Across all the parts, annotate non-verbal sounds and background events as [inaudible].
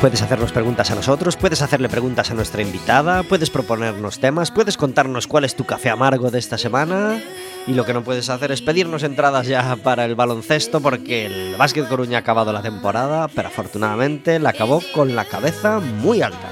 Puedes hacernos preguntas a nosotros, puedes hacerle preguntas a nuestra invitada, puedes proponernos temas, puedes contarnos cuál es tu café amargo de esta semana y lo que no puedes hacer es pedirnos entradas ya para el baloncesto porque el Básquet Coruña ha acabado la temporada, pero afortunadamente la acabó con la cabeza muy alta.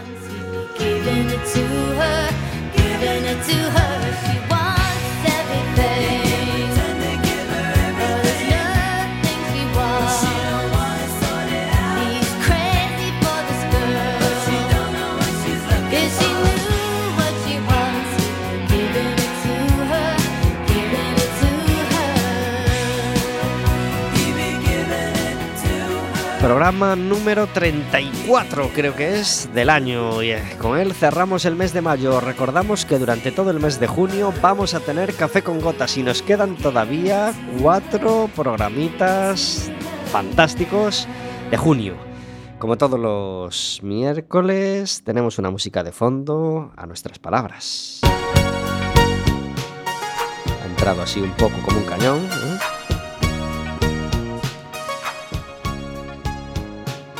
Programa número 34 creo que es del año y eh, con él cerramos el mes de mayo. Recordamos que durante todo el mes de junio vamos a tener café con gotas y nos quedan todavía cuatro programitas fantásticos de junio. Como todos los miércoles tenemos una música de fondo a nuestras palabras. Ha entrado así un poco como un cañón. ¿eh?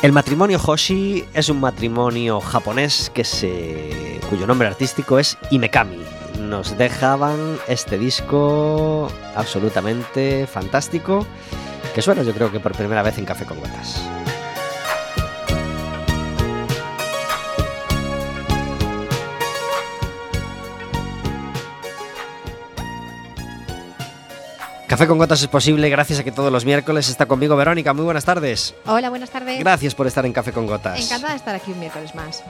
El matrimonio Hoshi es un matrimonio japonés que se, cuyo nombre artístico es Imekami. Nos dejaban este disco absolutamente fantástico que suena yo creo que por primera vez en Café con Gotas. Café con Gotas es posible gracias a que todos los miércoles está conmigo Verónica. Muy buenas tardes. Hola, buenas tardes. Gracias por estar en Café con Gotas. Encantada de estar aquí un miércoles más.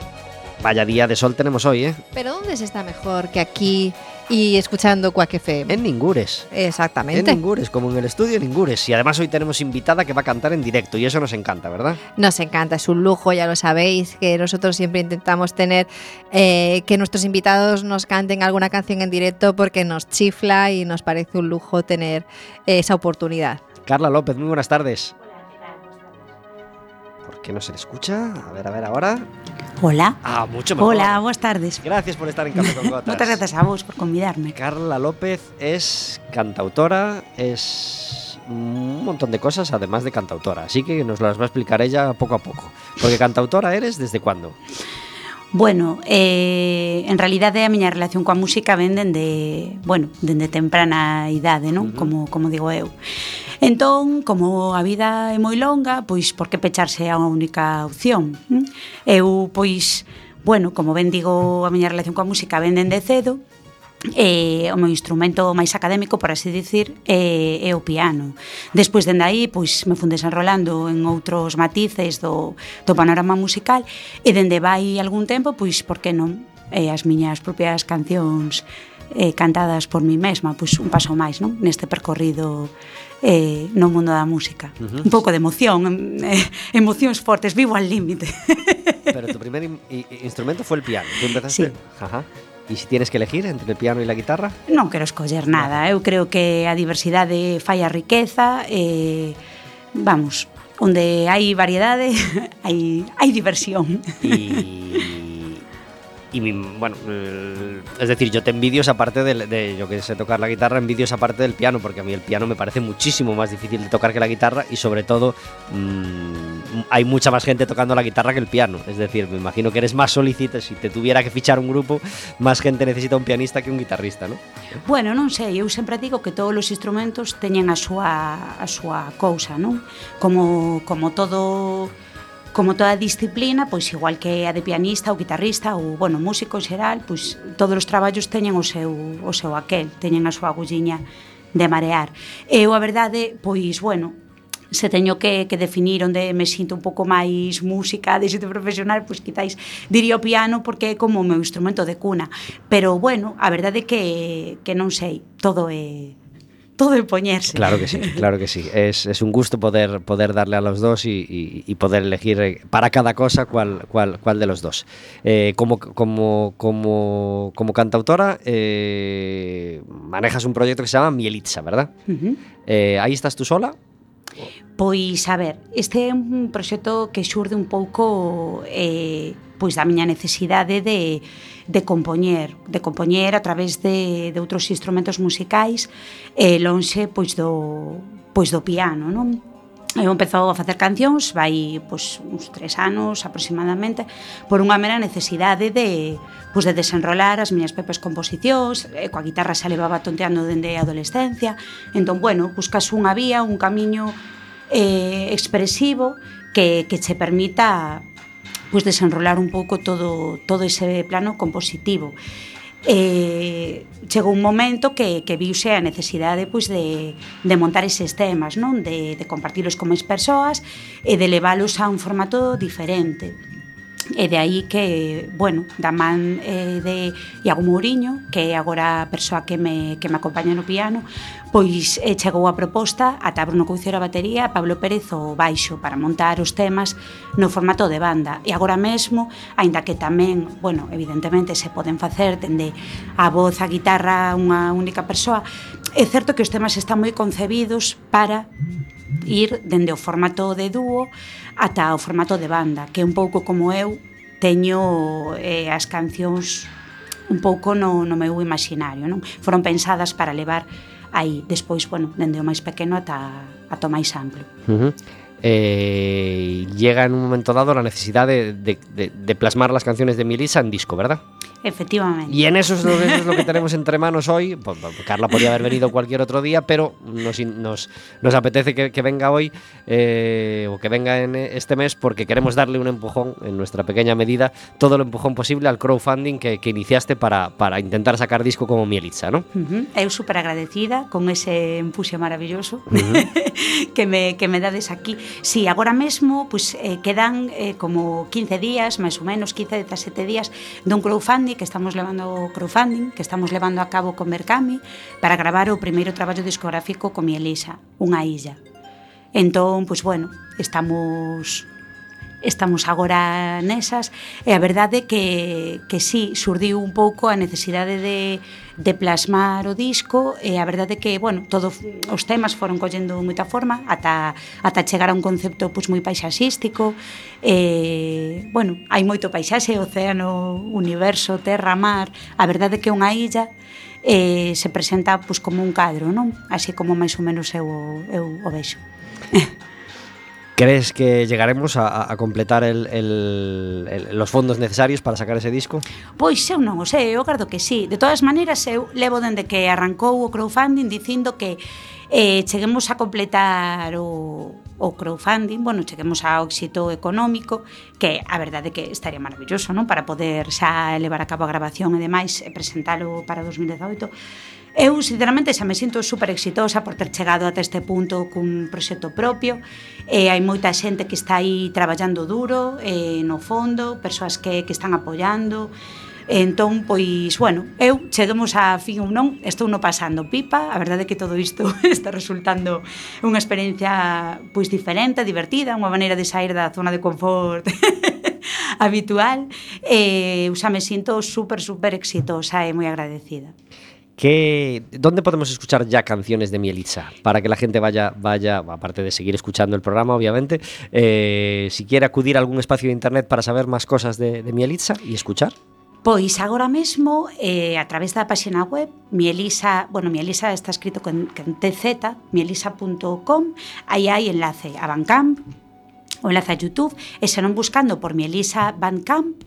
Vaya día de sol tenemos hoy, ¿eh? Pero ¿dónde se está mejor que aquí y escuchando Quack FM? En Ningures. Exactamente. En Ningures, como en el estudio Ningures. Y además hoy tenemos invitada que va a cantar en directo y eso nos encanta, ¿verdad? Nos encanta, es un lujo, ya lo sabéis, que nosotros siempre intentamos tener eh, que nuestros invitados nos canten alguna canción en directo porque nos chifla y nos parece un lujo tener esa oportunidad. Carla López, muy buenas tardes. ¿Por qué no se le escucha? A ver, a ver ahora. Hola. Ah, mucho mejor. Hola, buenas tardes. Gracias por estar en Café con [laughs] Gotas. Muchas gracias a vos por convidarme. Carla López es cantautora, es un montón de cosas además de cantautora, así que nos las va a explicar ella poco a poco. Porque cantautora eres desde cuándo? Bueno, eh, en realidade a miña relación coa música ven dende, bueno, dende temprana idade, non? Uh -huh. Como como digo eu. Entón, como a vida é moi longa, pois por que pecharse a unha única opción? Eu pois, bueno, como ben digo, a miña relación coa música ven dende cedo, eh, o meu instrumento máis académico, por así dicir, eh, é o piano. Despois, dende aí, pois, me fun desenrolando en outros matices do, do panorama musical e dende vai algún tempo, pois, por que non, eh, as miñas propias cancións eh, cantadas por mí mesma, pois un paso máis, non? Neste percorrido eh, no mundo da música. Uh -huh. Un pouco de emoción, eh, emocións fortes, vivo al límite. Pero tu primer in instrumento foi el piano, tú empezaste? Sí. Ajá. ¿Y si tienes que elegir entre el piano y la guitarra? Non quero escoller nada. Eu creo que a diversidade fai a riqueza e vamos, onde hai variedade, [laughs] hai hai diversión. Y, [laughs] y mi- bueno, eh, es decir, yo te envidio esa parte de, yo que sé tocar la guitarra, envidio esa parte del piano, porque a mí el piano me parece muchísimo más difícil de tocar que la guitarra y sobre todo mm, hay mucha más gente tocando la guitarra que el piano. Es decir, me imagino que eres más solicita. Si te tuviera que fichar un grupo, más gente necesita un pianista que un guitarrista, ¿no? Bueno, non sei, eu sempre digo que todos os instrumentos teñen a súa, a súa cousa, non? Como, como todo como toda disciplina, pois igual que a de pianista ou guitarrista ou, bueno, músico en xeral, pois todos os traballos teñen o seu, o seu aquel, teñen a súa agulliña de marear. Eu, a verdade, pois, bueno, se teño que, que definir onde me sinto un pouco máis música de xente profesional, pois quizáis diría o piano porque é como o meu instrumento de cuna. Pero bueno, a verdade é que, que non sei, todo é todo é poñerse. Claro que sí, claro que sí. Es, es un gusto poder, poder darle a los dos y, y, y poder elegir eh, para cada cosa cuál, cuál, cuál de los dos. Eh, como, como, como, como cantautora, eh, manejas un proyecto que se llama Mielitza, ¿verdad? Uh -huh. eh, ¿Ahí estás tú sola? Pois, a ver, este é un proxecto que xurde un pouco eh, pois da miña necesidade de, de compoñer, de compoñer a través de, de outros instrumentos musicais, eh, lonxe pois do, pois do piano, non? Eu empezou a facer cancións vai pois, uns tres anos aproximadamente por unha mera necesidade de, pois, de desenrolar as miñas pepes composicións e coa guitarra xa levaba tonteando dende a adolescencia entón, bueno, buscas unha vía, un camiño eh, expresivo que, que che permita pois, desenrolar un pouco todo, todo ese plano compositivo eh, chegou un momento que, que viuse a necesidade pois, de, de montar eses temas, non? De, de compartilos con máis persoas e de leválos a un formato diferente. E de aí que, bueno, da man eh, de Iago Mourinho, que é agora a persoa que me, que me acompaña no piano, pois eh, chegou a proposta a Bruno Couceiro a batería, a Pablo Pérez o baixo para montar os temas no formato de banda. E agora mesmo, aínda que tamén, bueno, evidentemente se poden facer dende a voz, a guitarra, unha única persoa, é certo que os temas están moi concebidos para ir dende o formato de dúo ata o formato de banda, que un pouco como eu teño eh, as cancións un pouco no, no meu imaginario, non? Foron pensadas para levar aí, despois, bueno, dende o máis pequeno ata, ata o máis amplo. Uh -huh. eh, llega en un momento dado la necesidad de, de, de, de plasmar las canciones de Milisa en disco, ¿verdad? Efectivamente. Y en eso es, lo, eso es lo que tenemos entre manos hoy. Pues, Carla podría haber venido cualquier otro día, pero nos, nos, nos apetece que, que, venga hoy eh, o que venga en este mes porque queremos darle un empujón, en nuestra pequeña medida, todo el empujón posible al crowdfunding que, que iniciaste para, para, intentar sacar disco como Mielitza, ¿no? Uh -huh. Eu súper agradecida con ese empuje maravilloso uh [laughs] -huh. que, me, que me dades aquí. Sí, agora mesmo pues, eh, quedan eh, como 15 días, máis ou menos 15, 17 días dun crowdfunding crowdfunding que estamos levando crowdfunding que estamos levando a cabo con Mercami para gravar o primeiro traballo discográfico con mi Elisa, Unha illa. Entón, pois bueno, estamos estamos agora nesas e a verdade que, que sí, surdiu un pouco a necesidade de, de plasmar o disco e a verdade que, bueno, todos os temas foron collendo moita forma ata, ata chegar a un concepto pois, moi paisaxístico e, bueno, hai moito paisaxe, océano, universo, terra, mar a verdade que unha illa e se presenta pois, como un cadro, non? Así como máis ou menos eu, eu o vexo. [laughs] ¿Crees que llegaremos a, a completar el, el, el, los fondos necesarios para sacar ese disco? Pois eu non o sei, eu gardo que sí. De todas maneiras, eu levo dende que arrancou o crowdfunding dicindo que eh, cheguemos a completar o, o crowdfunding, bueno, cheguemos ao éxito económico, que a verdade é que estaría maravilloso, non? Para poder xa levar a cabo a grabación e demais e presentalo para 2018 Eu, sinceramente, xa me sinto super exitosa por ter chegado ata este punto cun proxecto propio. E hai moita xente que está aí traballando duro, e, no fondo, persoas que, que están apoiando. E, entón, pois, bueno, eu chegamos a fin ou non, estou no pasando pipa, a verdade é que todo isto [laughs] está resultando unha experiencia pois diferente, divertida, unha maneira de sair da zona de confort [laughs] habitual e eh, eu xa me sinto super, super exitosa e moi agradecida. ¿Qué, ¿Dónde podemos escuchar ya canciones de Mielitza? Para que la gente vaya, vaya aparte de seguir escuchando el programa, obviamente, eh, si quiere acudir a algún espacio de internet para saber más cosas de, de Mielitza y escuchar. Pois agora mesmo, eh, a través da página web, Mielisa, bueno, Mielisa está escrito con, con TZ, mielisa.com, aí hai enlace a Bandcamp, o enlace a YouTube, e buscando por Mielisa Bandcamp,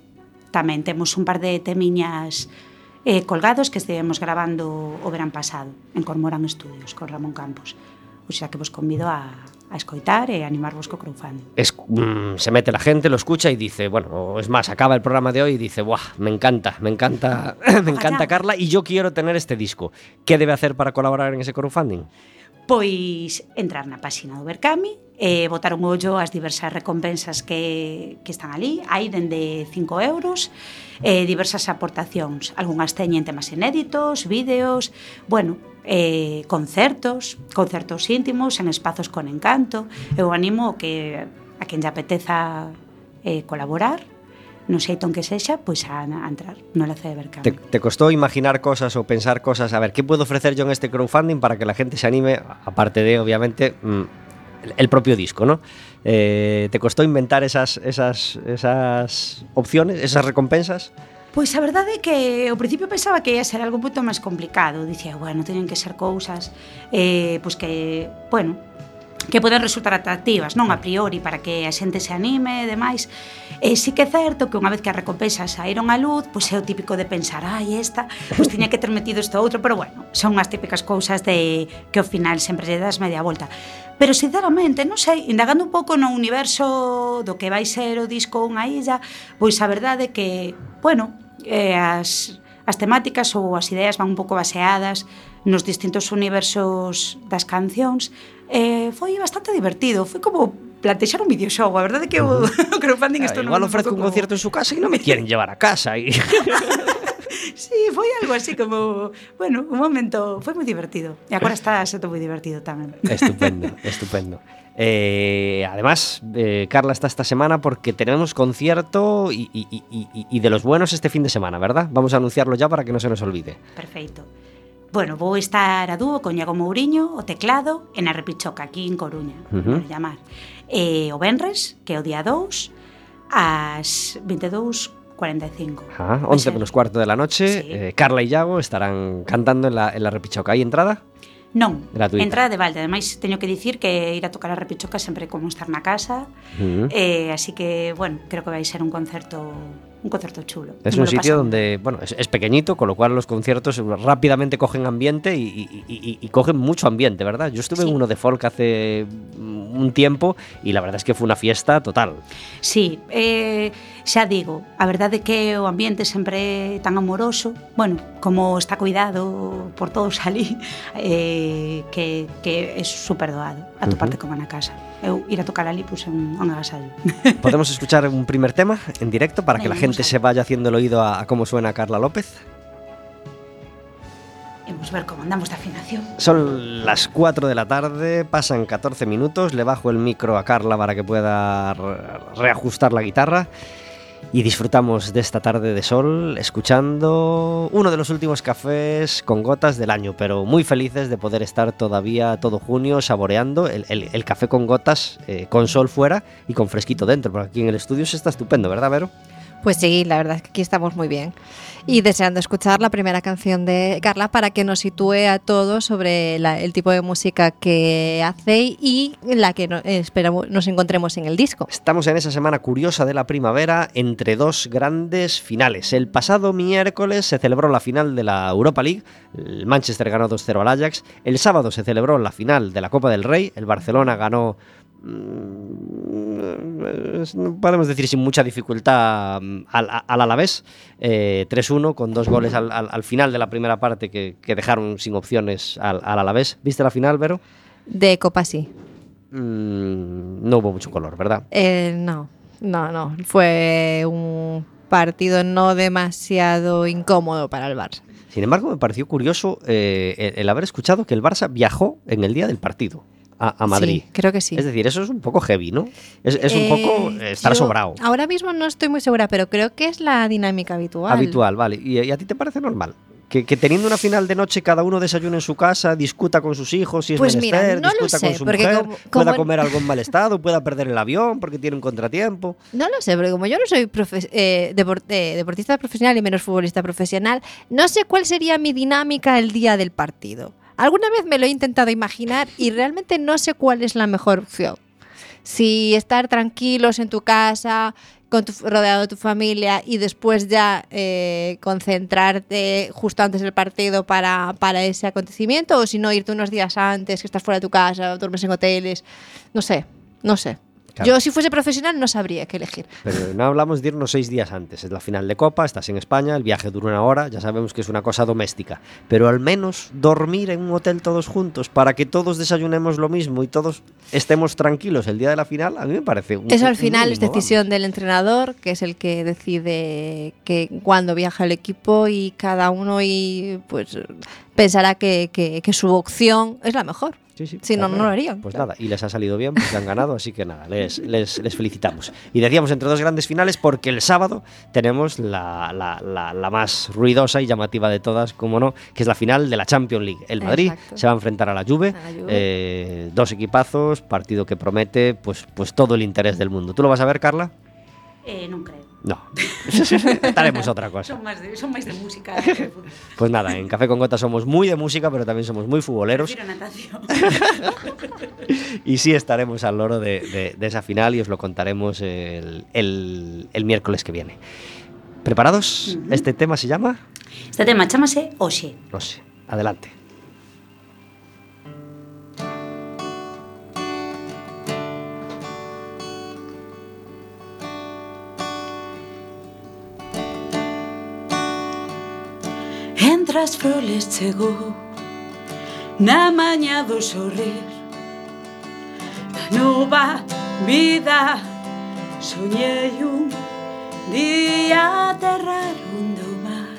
tamén temos un par de temiñas eh, colgados que estivemos grabando o verán pasado en Cormorán Estudios con Ramón Campos. O sea que vos convido a, a escoitar e animarvos co crowdfunding. Es, mm, se mete la gente, lo escucha y dice, bueno, es más, acaba el programa de hoy y dice, ¡buah! Me encanta, me encanta, [laughs] me encanta Carla y yo quiero tener este disco. ¿Qué debe hacer para colaborar en ese crowdfunding? pois entrar na páxina do Berkami e botar un ollo ás diversas recompensas que, que están ali. Hai dende 5 euros, eh, diversas aportacións. Algúnas teñen temas inéditos, vídeos, bueno, eh, concertos, concertos íntimos en espazos con encanto. Eu animo que a quen lle apeteza eh, colaborar, no xeito en que sexa, pois a, a entrar no lazo de mercado. Te, te costou imaginar cosas ou pensar cosas, a ver, que podo ofrecer yo en este crowdfunding para que la gente se anime, aparte de, obviamente, mm, el propio disco, ¿no? Eh, ¿Te costó inventar esas, esas, esas opciones, esas recompensas? Pois a verdade é que ao principio pensaba que ia ser algo moito máis complicado. Dicía, bueno, teñen que ser cousas eh, pois que, bueno, que poden resultar atractivas, non a priori, para que a xente se anime e demais. E sí que é certo que unha vez que as recompensas saíron á luz, pois é o típico de pensar, ai, esta, pois tiña que ter metido isto outro, pero bueno, son as típicas cousas de que ao final sempre lle das media volta. Pero sinceramente, non sei, indagando un pouco no universo do que vai ser o disco unha illa, pois a verdade é que, bueno, eh, as, as temáticas ou as ideas van un pouco baseadas nos distintos universos das cancións, eh, foi bastante divertido, foi como plantexar un videoxogo a verdade que o, [laughs] crowdfunding Ah, estou igual ofrezco un concierto en su casa y no me [laughs] quieren llevar a casa. [laughs] Sí, foi algo así como, bueno, un momento, foi moi divertido. E agora está sendo moi divertido tamén. estupendo, estupendo. Eh, además, eh, Carla está esta semana porque tenemos concierto y, y- y- y- de los buenos este fin de semana, ¿verdad? Vamos a anunciarlo ya para que no se nos olvide. Perfeito. Bueno, vou estar a dúo con Iago Mouriño, o teclado, e na Repichoca, aquí en Coruña, uh -huh. llamar. E o Benres, que é o día 2, ás 22.45. Ah, pois 11 menos cuarto de la noche. Sí. Eh, Carla y Iago estarán cantando en la, en la Repichoca. ¿Hay entrada? Non, Gratuita. entrada de balde. Ademais, teño que dicir que ir a tocar a Repichoca sempre como estar na casa. Uh -huh. eh, así que, bueno, creo que vai ser un concerto un concerto chulo. Es un sitio donde, bueno, es, es pequeñito, con lo cual los conciertos rápidamente cogen ambiente y, y- y- y cogen mucho ambiente, ¿verdad? Yo estuve Sí. en uno de folk hace mm, un tiempo y la verdad es que fue una fiesta total. Sí, eh, xa digo, a verdade é que o ambiente sempre é tan amoroso, bueno, como está cuidado por todos ali, [laughs] eh, que, que é super doado, a tu Ujú. parte como na casa. Eu ir a tocar ali, pois, é un, un agasallo. ¿Podemos [laughs] escuchar un primer tema en directo para que la Venga, gente se vaya haciendo el oído a, a cómo suena Carla López? Vamos ver como andamos de afinación. Son las 4 de la tarde, pasan 14 minutos, le bajo el micro a Carla para que pueda re- reajustar la guitarra y disfrutamos de esta tarde de sol escuchando uno de los últimos cafés con gotas del año, pero muy felices de poder estar todavía todo junio saboreando el, el- el café con gotas, eh, con sol fuera y con fresquito dentro, porque aquí en el estudio se está estupendo, ¿verdad, Vero? Pues sí, la verdad es que aquí estamos muy bien. Y deseando escuchar la primera canción de Carla para que nos sitúe a todos sobre la- el tipo de música que hace y la que esperamos nos encontremos en el disco. Estamos en esa semana curiosa de la primavera entre dos grandes finales. El pasado miércoles se celebró la final de la Europa League, el Manchester ganó 2-0 al Ajax, el sábado se celebró la final de la Copa del Rey, el Barcelona ganó podemos decir sin mucha dificultad mm, al, al Alavés, eh, 3-1 con dos goles al, al- al final de la primera parte que, que dejaron sin opciones al, al Alavés. ¿Viste la final, Vero? De Copa sí. Mm, no hubo mucho color, ¿verdad? Eh, no, no, no. Fue un partido no demasiado incómodo para el Barça. Sin embargo, me pareció curioso eh, el, el haber escuchado que el Barça viajó en el día del partido a, a Madrid. Sí, creo que sí. Es decir, eso es un poco heavy, ¿no? Es, es un Eh, poco eh, estar sobrado. Ahora mismo no estoy muy segura, pero creo que es la dinámica habitual. Habitual, vale. ¿Y, y a ti te parece normal? Que, que teniendo una final de noche cada uno desayune en su casa, discuta con sus hijos si es Pues mira, menester, lo discuta sé, con su mujer, como- pueda comer algo en mal estado, pueda perder el avión porque tiene un contratiempo. No lo sé, porque como yo no soy profe- eh, eh, deportista profesional y menos futbolista profesional, no sé cuál sería mi dinámica el día del partido. Alguna vez me lo he intentado imaginar y realmente no sé cuál es la mejor opción. Si estar tranquilos en tu casa, con tu, rodeado de tu familia y después ya eh, concentrarte justo antes del partido para, para ese acontecimiento, o si no, irte unos días antes, que estás fuera de tu casa, duermes en hoteles, no sé, no sé. Claro. Yo si fuese profesional no sabría qué elegir. Pero no hablamos de irnos seis días antes. Es la final de Copa, estás en España, el viaje dura una hora, ya sabemos que es una cosa doméstica. Pero al menos dormir en un hotel todos juntos para que todos desayunemos lo mismo y todos estemos tranquilos el día de la final, a mí me parece un Eso al final es decisión del entrenador, que es el que decide que cuándo viaja el equipo y cada uno y pues pensará que, que- que su opción es la mejor. Sí, sí, Si no, no lo harían. Pues nada, y les ha salido bien, pues han ganado, así que nada, les, les- les felicitamos. Y decíamos entre dos grandes finales porque el sábado tenemos la, la- la- la más ruidosa y llamativa de todas, como no, que es la final de la Champions League. El Madrid Exacto. se va a enfrentar a la Juve, A la Juve. eh, dos equipazos, partido que promete pues, pues todo el interés del mundo. ¿Tú lo vas a ver, Carla? Eh, non creo. No, [laughs] estaremos otra cosa. Son máis de, son máis de música de. Pues nada, en Café con Gota somos muy de música, pero también somos muy futboleros. Natación. [laughs] Y sí estaremos al loro de, de- de esa final y os lo contaremos el, el- el miércoles que viene. ¿Preparados? Este tema se llama... Este tema chamase Oxe. Sé. Adelante. das flores chegou Na maña do sorrir Na nova vida Soñei un día terra onde o mar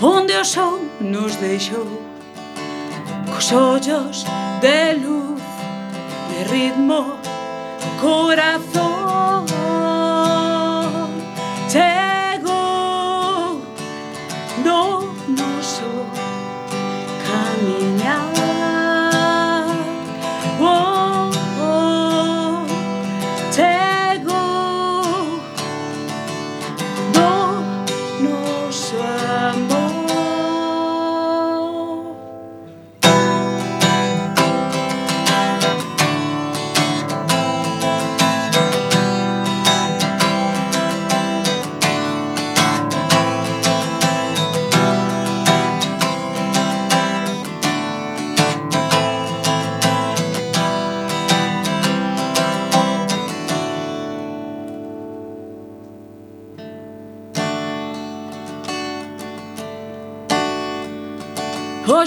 Onde o sol nos deixou Cos ollos de luz De ritmo corazón. Chegou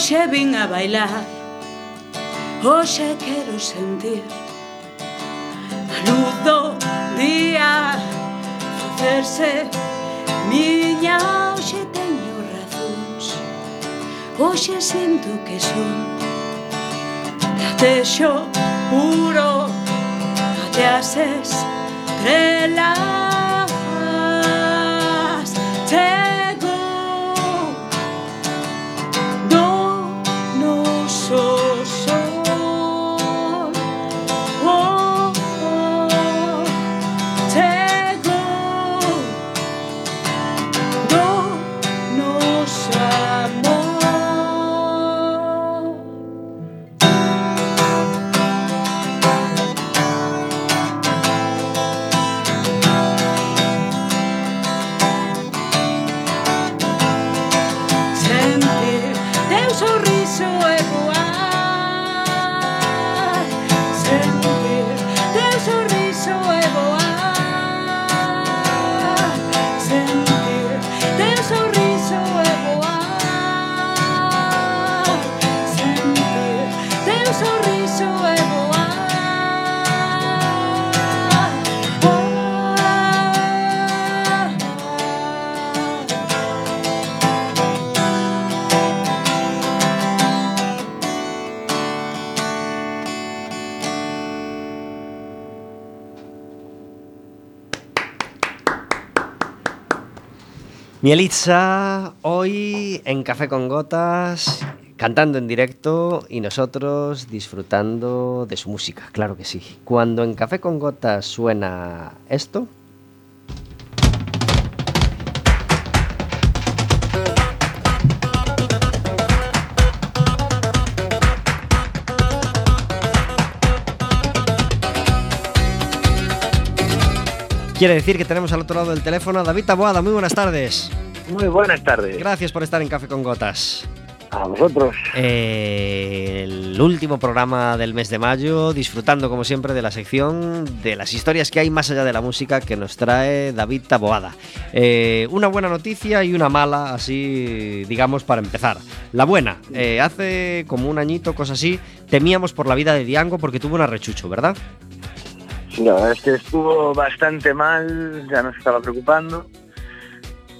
Hoxe vin a bailar. Hoxe quero sentir A luz do día Facerse miña Hoxe teño razóns Hoxe sinto que son Latexo puro. Até as estrelas Sei Mielitza, hoy en Café con Gotas, cantando en directo y nosotros disfrutando de su música, claro que sí. Cuando en Café con Gotas suena esto, Quiere decir que tenemos al otro lado del teléfono a David Taboada. Muy buenas tardes. Muy buenas tardes. Gracias por estar en Café con Gotas. A vosotros. Eh, el último programa del mes de mayo, disfrutando como siempre de la sección de las historias que hay más allá de la música que nos trae David Taboada. Eh, una buena noticia y una mala, así digamos, para empezar. La buena, eh, hace como un añito, cosa así, temíamos por la vida de Diango porque tuvo un arrechucho, ¿verdad? La verdad es que estuvo bastante mal, ya nos estaba preocupando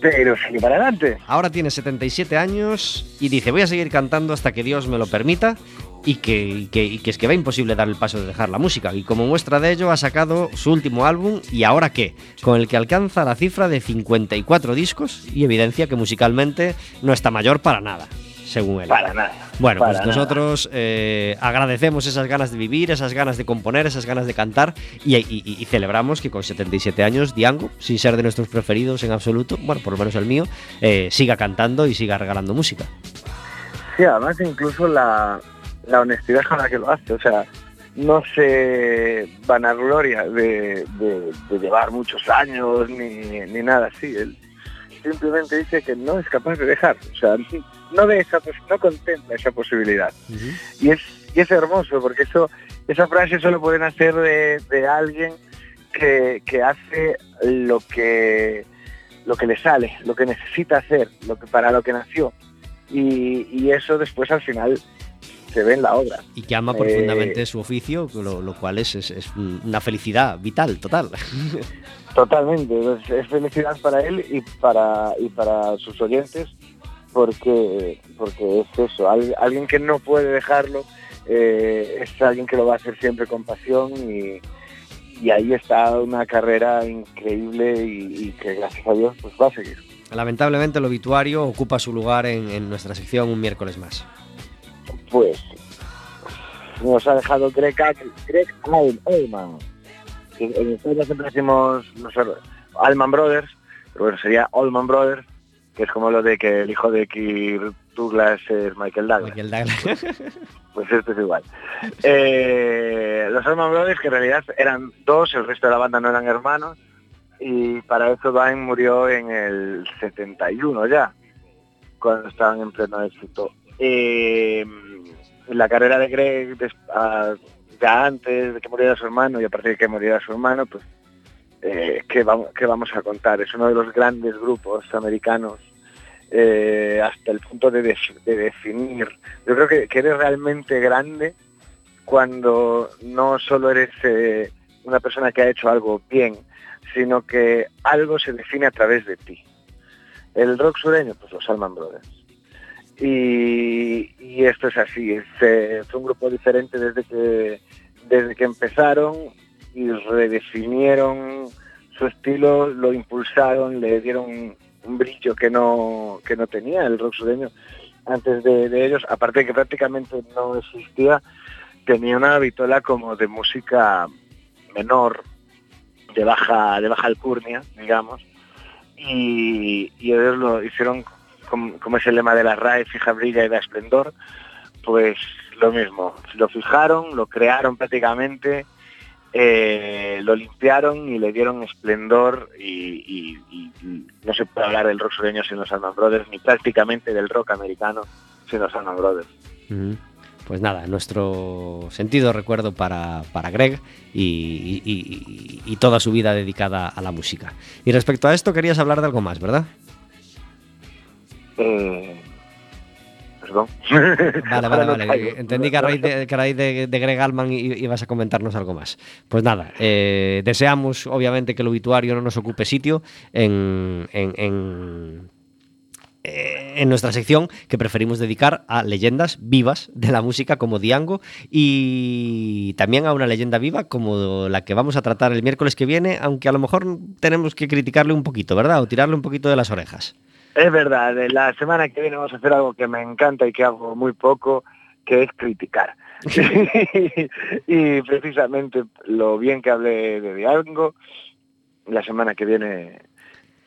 pero sigue para adelante. Ahora tiene 77 años y dice, voy a seguir cantando hasta que Dios me lo permita y que, y que, y que, es que va imposible dar el paso de dejar la música. Y como muestra de ello ha sacado su último álbum y ahora qué, con el que alcanza la cifra de 54 discos y evidencia que musicalmente no está mayor para nada según él. Para nada. Bueno, para pues nosotros eh, agradecemos esas ganas de vivir, esas ganas de componer, esas ganas de cantar y, y, y, celebramos que con 77 años Diango, sin ser de nuestros preferidos en absoluto, bueno, por lo menos el mío, eh, siga cantando y siga regalando música. Sí, además incluso la, la honestidad con la que lo hace, o sea, no se vanagloria de, de, de llevar muchos años ni, ni nada así. Él simplemente dice que no es capaz de dejar, o sea, no ve esa no contempla esa posibilidad. Uh -huh. Y es y es hermoso porque eso esa frase solo pueden hacer de, de alguien que, que, hace lo que lo que le sale, lo que necesita hacer, lo que para lo que nació. Y, y eso después al final se ve en la obra. Y que ama profundamente eh, su oficio, lo, lo cual es, es, es, una felicidad vital, total. Totalmente, es, es, felicidad para él y para, y para sus oyentes, porque, porque es eso, alguien que no puede dejarlo, eh, es alguien que lo va a hacer siempre con pasión y, y ahí está una carrera increíble y, y, que gracias a Dios pues va a seguir. Lamentablemente el obituario ocupa su lugar en, en nuestra sección un miércoles más. Pues nos ha dejado Greg, Greg Allman. En España siempre decimos no sé, Allman Brothers, pero bueno, sería Allman Brothers, que es como lo de que el hijo de Kirk Douglas es Michael Douglas. Michael Douglas. [laughs] pues esto es igual. Eh, los Allman Brothers, que en realidad eran dos, el resto de la banda no eran hermanos, y para eso Vine murió en el 71 ya, cuando estaban en pleno éxito. Eh, la carrera de Greg ya antes de que muriera su hermano y a partir de que muriera su hermano, pues, eh, ¿qué, ¿qué vamos a contar? Es uno de los grandes grupos americanos eh, hasta el punto de, de, de, definir. Yo creo que, que, eres realmente grande cuando no solo eres eh, una persona que ha hecho algo bien, sino que algo se define a través de ti. El rock sureño, pues los Salman Brothers. Y, esto es así, es, eh, fue un grupo diferente desde que, desde que empezaron y redefinieron su estilo, lo impulsaron, le dieron un brillo que no, que no tenía el rock sureño antes de, ellos, aparte de que prácticamente no existía, tenía una vitola como de música menor, de baja, de baja alcurnia, digamos, y, y ellos lo hicieron como, como, es el lema de la RAE, fija, brilla y da esplendor, pues lo mismo, lo fijaron, lo crearon prácticamente, eh, lo limpiaron y le dieron esplendor y, y, y, no se puede hablar del rock sureño sin los Allman Brothers, ni prácticamente del rock americano sin los Allman Brothers. Pues nada, nuestro sentido recuerdo para, para Greg y, toda su vida dedicada a la música. Y respecto a esto, querías hablar de algo más, ¿verdad? Eh, perdón. Vale, [laughs] vale, vale. Entendí que a raíz de, que a raíz de, de Greg Allman ibas a comentarnos algo más. Pues nada, eh, deseamos obviamente que el obituario no nos ocupe sitio en, en, en eh, en nuestra sección que preferimos dedicar a leyendas vivas de la música como Diango y también a una leyenda viva como la que vamos a tratar el miércoles que viene, aunque a lo mejor tenemos que criticarle un poquito, ¿verdad? O tirarle un poquito de las orejas. Es verdad, la semana que viene vamos a hacer algo que me encanta y que hago muy poco, que es criticar. [laughs] y precisamente lo bien que hablé de Diango, la semana que viene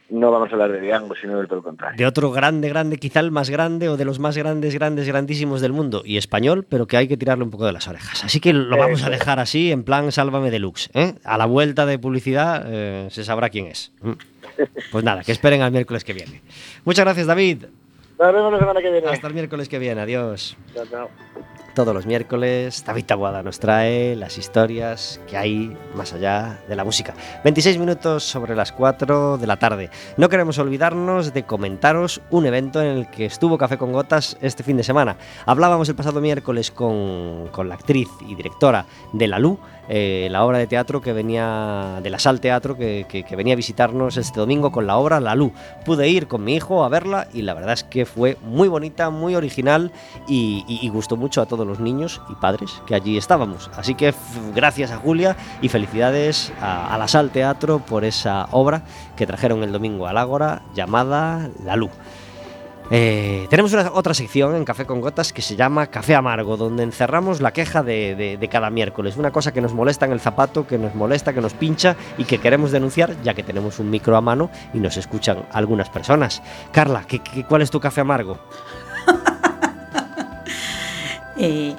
no vamos a hablar de Diango, sino del todo contrario. De otro grande, grande, quizá el más grande o de los más grandes, grandes, grandísimos del mundo y español, pero que hay que tirarle un poco de las orejas. Así que lo vamos a dejar así, en plan Sálvame Deluxe. ¿eh? A la vuelta de publicidad eh, se sabrá quién es. Mm. Pues nada, que esperen al miércoles que viene. Muchas gracias, David. Nos vemos la semana que viene. Hasta el miércoles que viene. Adiós. Chao, chao. Todos los miércoles, David Taguada nos trae las historias que hay más allá de la música. 26 minutos sobre las 4 de la tarde. No queremos olvidarnos de comentaros un evento en el que estuvo Café con Gotas este fin de semana. Hablábamos el pasado miércoles con, con la actriz y directora de La Lu, eh, la obra de teatro que venía de la Sal Teatro, que, venía a visitarnos este domingo con la obra La Lu. Pude ir con mi hijo a verla y la verdad es que fue muy bonita, muy original y, gustó mucho a todos los niños y padres que allí estábamos. Así que gracias a Julia y felicidades a, a la Sal Teatro por esa obra que trajeron el domingo al Ágora llamada La Lu. Eh, tenemos una, otra sección en Café con Gotas que se llama Café Amargo, donde encerramos la queja de, de- de cada miércoles. Una cosa que nos molesta en el zapato, que nos molesta, que nos pincha y que queremos denunciar, ya que tenemos un micro a mano y nos escuchan algunas personas. Carla, ¿qué, qué- cuál es tu café amargo? [laughs] Eh.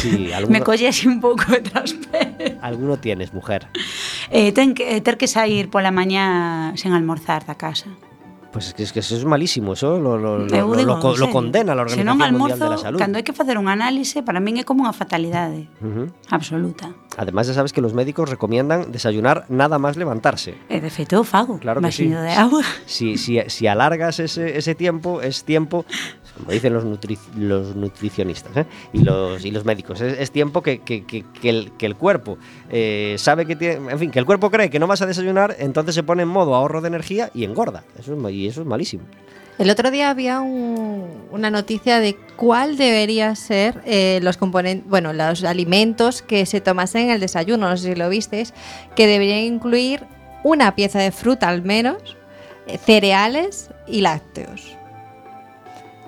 Sí, [laughs] alguno, Me colle así un pouco de traspé. alguno tienes, mujer. Eh, ten que, ter que sair pola mañá sen almorzar da casa. Pues es que, es que eso es malísimo, eso lo, lo- lo- lo- digo, lo condena la Se Organización non Mundial almorzo, de la Salud. cando hai que facer un análise, para min é como unha fatalidade Ujú. absoluta. Además, ya sabes que los médicos recomiendan desayunar nada más levantarse. E de feito eu fago, Claro que sí. de agua. Si, si, si alargas ese, ese tiempo, es tiempo, como dicen los, nutri- los nutricionistas ¿eh? y, los, médicos, es, tiempo que, el, cuerpo eh, sabe que en fin, que el cuerpo cree que no vas a desayunar, entonces se pone en modo ahorro de energía y engorda. Eso es, y eso es malísimo. El otro día había un- una noticia de cuál debería ser eh, los componentes, bueno, los alimentos que se tomasen en el desayuno, no sé si lo visteis, que deberían incluir una pieza de fruta al menos, cereales y lácteos.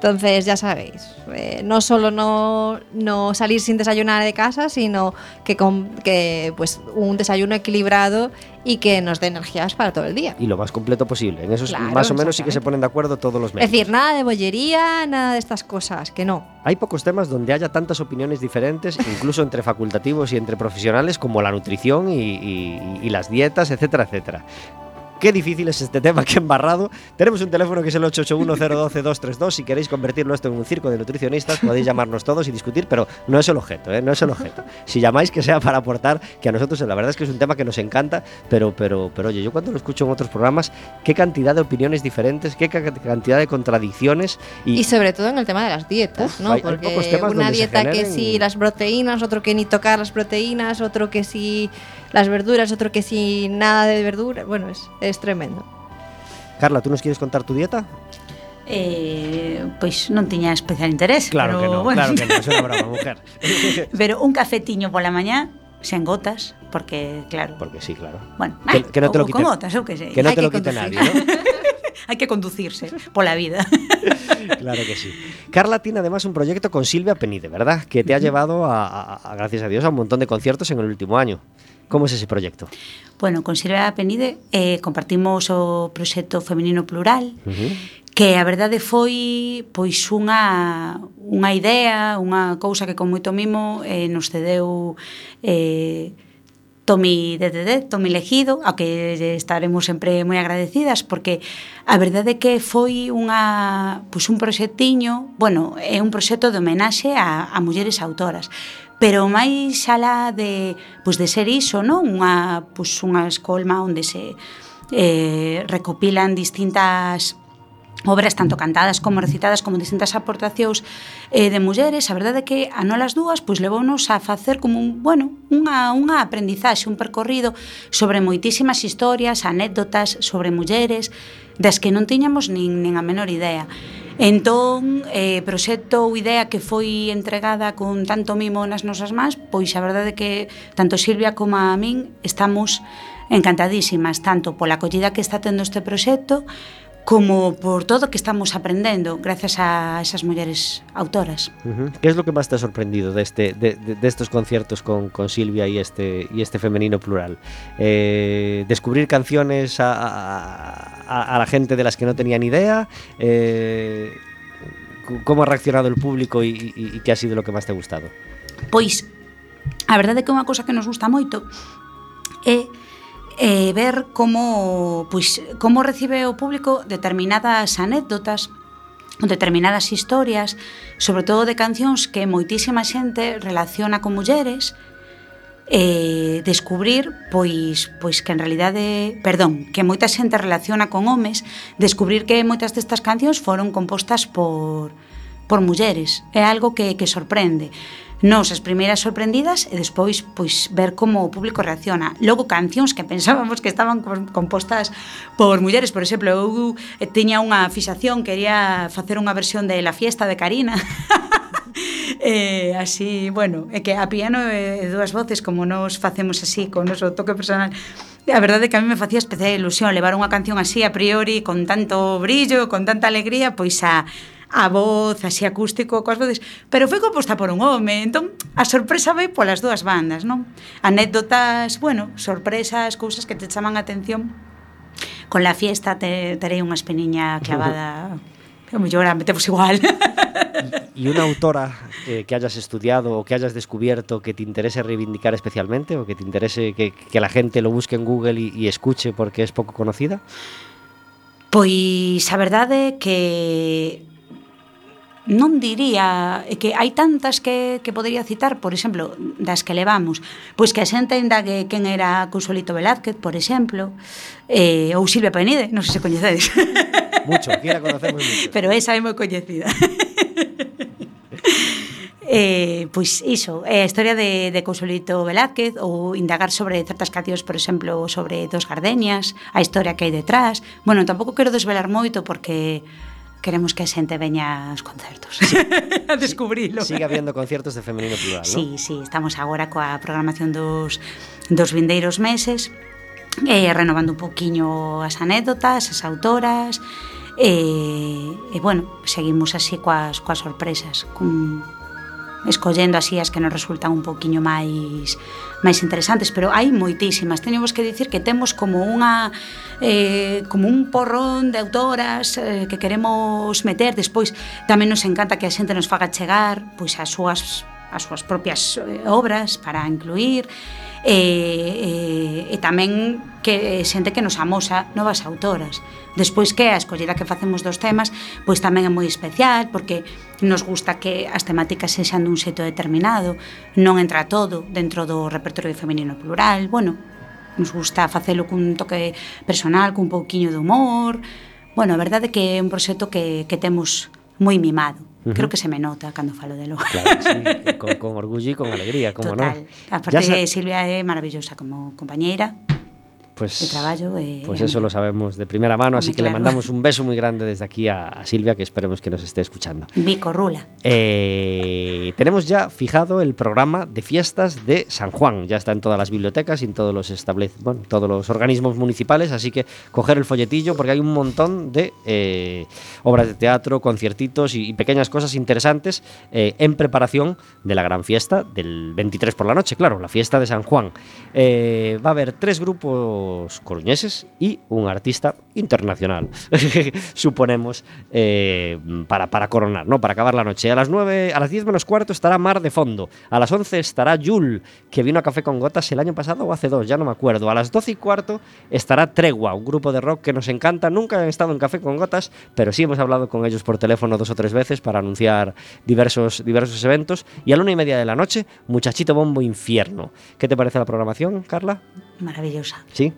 Entonces, ya sabéis, eh, no solo no, no salir sin desayunar de casa, sino que, con, que pues un desayuno equilibrado y que nos dé energías para todo el día. Y lo más completo posible. En eso es- Claro, más o menos sí que se ponen de acuerdo todos los Es médicos. decir, nada de bollería, nada de estas cosas, que no. Hay pocos temas donde haya tantas opiniones diferentes, incluso entre facultativos y entre profesionales, como la nutrición y, y- y las dietas, etcétera, etcétera. Qué difícil es este tema, [laughs] qué embarrado. Tenemos un teléfono que es el 881-012-232. Si queréis convertirlo esto en un circo de nutricionistas, podéis llamarnos todos y discutir, pero no es el objeto, ¿eh? no es el objeto. Si llamáis, que sea para aportar, que a nosotros la verdad es que es un tema que nos encanta, pero, pero, pero oye, yo cuando lo escucho en otros programas, qué cantidad de opiniones diferentes, qué ca- cantidad de contradicciones y, Y sobre todo en el tema de las dietas, Uf, ¿no? hay- hay pocos Porque temas una donde se dieta que generen- sí las proteínas, otro que ni tocar las proteínas, otro que sí las verduras, otro que sí nada de verduras. Bueno, es, es tremendo. Carla, ¿tú nos quieres contar tu dieta? Eh, pois non tiña especial interés, Claro pero, que no, bueno. claro que no, es una broma, mujer. [laughs] Pero un cafetiño pola mañá, sen gotas, porque claro, Porque sí, claro. bueno, Que- que no te lo ou con quite- gotas, eu que sei. Que no Hay te que lo quite conducir. nadie, ¿no? [laughs] Hai que conducirse pola vida. [laughs] Claro que sí. Carla tiene además un proyecto con Silvia Penide, ¿verdad? Que te ha llevado, a, a- a- gracias a Dios, a un montón de conciertos en el último año. Como é ese proxecto? Bueno, con Silvia Penide eh, compartimos o proxecto Feminino Plural, uh -huh. que a verdade foi pois unha unha idea, unha cousa que con moito mimo eh, nos cedeu eh, Tomi DDD, Tomi Legido, a que estaremos sempre moi agradecidas porque a verdade é que foi unha, pois un proxectiño, bueno, é un proxecto de homenaxe a, a mulleres autoras pero máis alá de, pois de ser iso, non? Unha, pois unha escolma onde se eh, recopilan distintas obras tanto cantadas como recitadas como distintas aportacións eh, de mulleres, a verdade é que a nolas dúas pois levounos a facer como un, bueno, unha, unha aprendizaxe, un percorrido sobre moitísimas historias, anécdotas sobre mulleres, das que non tiñamos nin, nin a menor idea. Entón, eh, proxecto ou idea que foi entregada con tanto mimo nas nosas mans, pois a verdade é que tanto Silvia como a min estamos encantadísimas, tanto pola acollida que está tendo este proxecto, como por todo que estamos aprendendo gracias a esas mulleres autoras. Uh -huh. ¿Qué es lo que más te ha sorprendido de, este, de, de, de estos conciertos con, con, Silvia y este, y este femenino plural? Eh, ¿Descubrir canciones a, a, a, la gente de las que no tenían idea? Eh, ¿Cómo ha reaccionado el público y, y, y qué ha sido lo que más te ha gustado? Pois, a verdade é que unha cosa que nos gusta moito é eh, e ver como pois como recibe o público determinadas anécdotas determinadas historias, sobre todo de cancións que moitísima xente relaciona con mulleres, e descubrir pois pois que en realidade, perdón, que moita xente relaciona con homes, descubrir que moitas destas cancións foron compostas por por mulleres. É algo que que sorprende. Nos as primeiras sorprendidas e despois pois ver como o público reacciona. Logo cancións que pensábamos que estaban compostas por mulleres, por exemplo, eu tiña unha fixación, quería facer unha versión de La fiesta de Karina. [laughs] eh, así, bueno, é que a piano e eh, dúas voces como nos facemos así con noso toque personal. A verdade é que a mí me facía especial ilusión levar unha canción así a priori con tanto brillo, con tanta alegría, pois a a voz, así acústico, coas voces, pero foi composta por un home, entón a sorpresa vai polas dúas bandas, non? Anécdotas, bueno, sorpresas, cousas que te chaman a atención. Con la fiesta te, terei unha espeniña [laughs] clavada, que mellor a metemos pois igual. [laughs] ¿Y una autora eh, que hayas estudiado o que hayas descubierto que te interese reivindicar especialmente o que te interese que, que la gente lo busque en Google y, y escuche porque es pouco conocida? Pois a verdade que non diría que hai tantas que, que podría citar, por exemplo, das que levamos, pois que a xente ainda que quen era Consolito Velázquez, por exemplo, eh, ou Silvia Penide, non sei se coñecedes. [laughs] Mucho, aquí la conocemos mucho. Pero esa é moi coñecida. [laughs] Eh, pois iso, é a historia de, de Consolito Velázquez ou indagar sobre certas cancións, por exemplo, sobre dos gardenias, a historia que hai detrás. Bueno, tampouco quero desvelar moito porque queremos que a xente veña aos concertos sí. [laughs] a descubrilo. Sí, sigue habendo concertos de femenino plural, ¿no? non? Sí, sí, estamos agora coa programación dos, dos vindeiros meses eh, renovando un poquinho as anécdotas, as autoras e, eh, e eh, bueno, seguimos así coas, coas sorpresas, con, escollendo así as que nos resultan un poquinho máis máis interesantes, pero hai moitísimas. Teñemos que dicir que temos como unha eh, como un porrón de autoras eh, que queremos meter, despois tamén nos encanta que a xente nos faga chegar pois as súas as súas propias eh, obras para incluir e, e, e tamén que eh, xente que nos amosa novas autoras. Despois que a escollida que facemos dos temas, pois tamén é moi especial porque nos gusta que as temáticas sexan dun xeito determinado, non entra todo dentro do repertorio feminino plural, bueno, nos gusta facelo cun toque personal, cun pouquiño de humor. Bueno, a verdade é que é un proxecto que, que temos moi mimado. Uh -huh. Creo que se me nota cando falo de Lugo. Claro, [laughs] sí, con, con orgullo e con alegría, como Total. No? Aparte, sa... Silvia é maravillosa como compañeira, pues, de traballo. Eh, pues eso lo sabemos de primera mano, así que claro. le mandamos un beso muy grande desde aquí a, a, Silvia, que esperemos que nos esté escuchando. Vico Rula. Eh, tenemos ya fijado el programa de fiestas de San Juan, ya está en todas las bibliotecas y en todos los establec bueno, todos los organismos municipales, así que coger el folletillo porque hay un montón de eh, obras de teatro, conciertitos y, y pequeñas cosas interesantes en preparación de la gran fiesta del 23 por la noche, claro, la fiesta de San Juan. Va a haber tres grupos coruñeses y un artista internacional, [laughs] suponemos, eh, para, para coronar, ¿no? para acabar la noche. A las 9, a las 10 menos cuarto estará Mar de Fondo, a las 11 estará Yul, que vino a Café con Gotas el año pasado o hace dos, ya no me acuerdo. A las 12 y cuarto estará Tregua, un grupo de rock que nos encanta, nunca han estado en Café con Gotas, pero sí hemos hablado con ellos por teléfono dos o tres veces para anunciar diversos, diversos eventos. Y a la una y media de la noche, Muchachito Bombo Infierno. ¿Qué te parece la programación, Carla? maravillosa. Sí?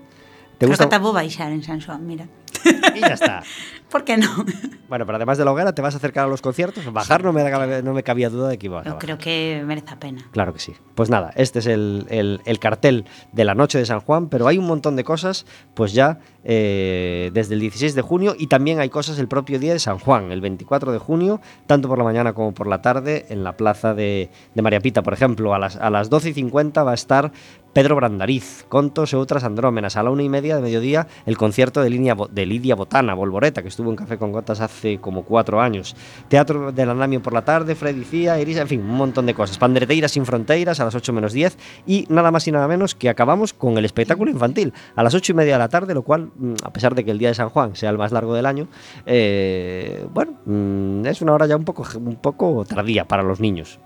Te gusta? Creo que vou baixar en San Juan, mira. E ya está. [laughs] ¿Por qué no? [laughs] Bueno, pero además de la hoguera, ¿te vas a acercar a los conciertos? Bajar no me, no me cabía duda de que iba a Yo creo que merece la pena. Claro que sí. Pues nada, este es el, el, el, cartel de la noche de San Juan, pero hay un montón de cosas, pues ya eh, desde el 16 de junio y también hay cosas el propio día de San Juan, el 24 de junio, tanto por la mañana como por la tarde, en la plaza de, de María Pita, por ejemplo, a las, a las 12 y 50 va a estar Pedro Brandariz, contos e outras andrómenas. A la una y media de mediodía, el concierto de, Lidia, de Lidia Botana, Volvoreta, que estuvo en Café con Gotas hace como cuatro años. Teatro del Andamio por la tarde, Freddy Cía, Iris, en fin, un montón de cosas. Pandereteiras sin fronteras a las 8 menos 10 y nada más y nada menos que acabamos con el espectáculo infantil a las 8 y media de la tarde, lo cual, mm, a pesar de que el día de San Juan sea el más largo del año, eh, bueno, mm, es una hora ya un poco, un poco tardía para los niños.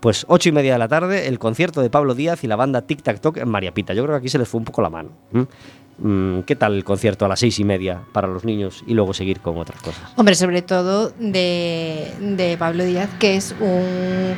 Pues 8 y media de la tarde, el concierto de Pablo Díaz y la banda Tic Tac Toc en María Pita. Yo creo que aquí se les fue un poco la mano. Mm, ¿Qué tal el concierto a las seis y media para los niños y luego seguir con otras cosas? Hombre, sobre todo de, de Pablo Díaz, que es un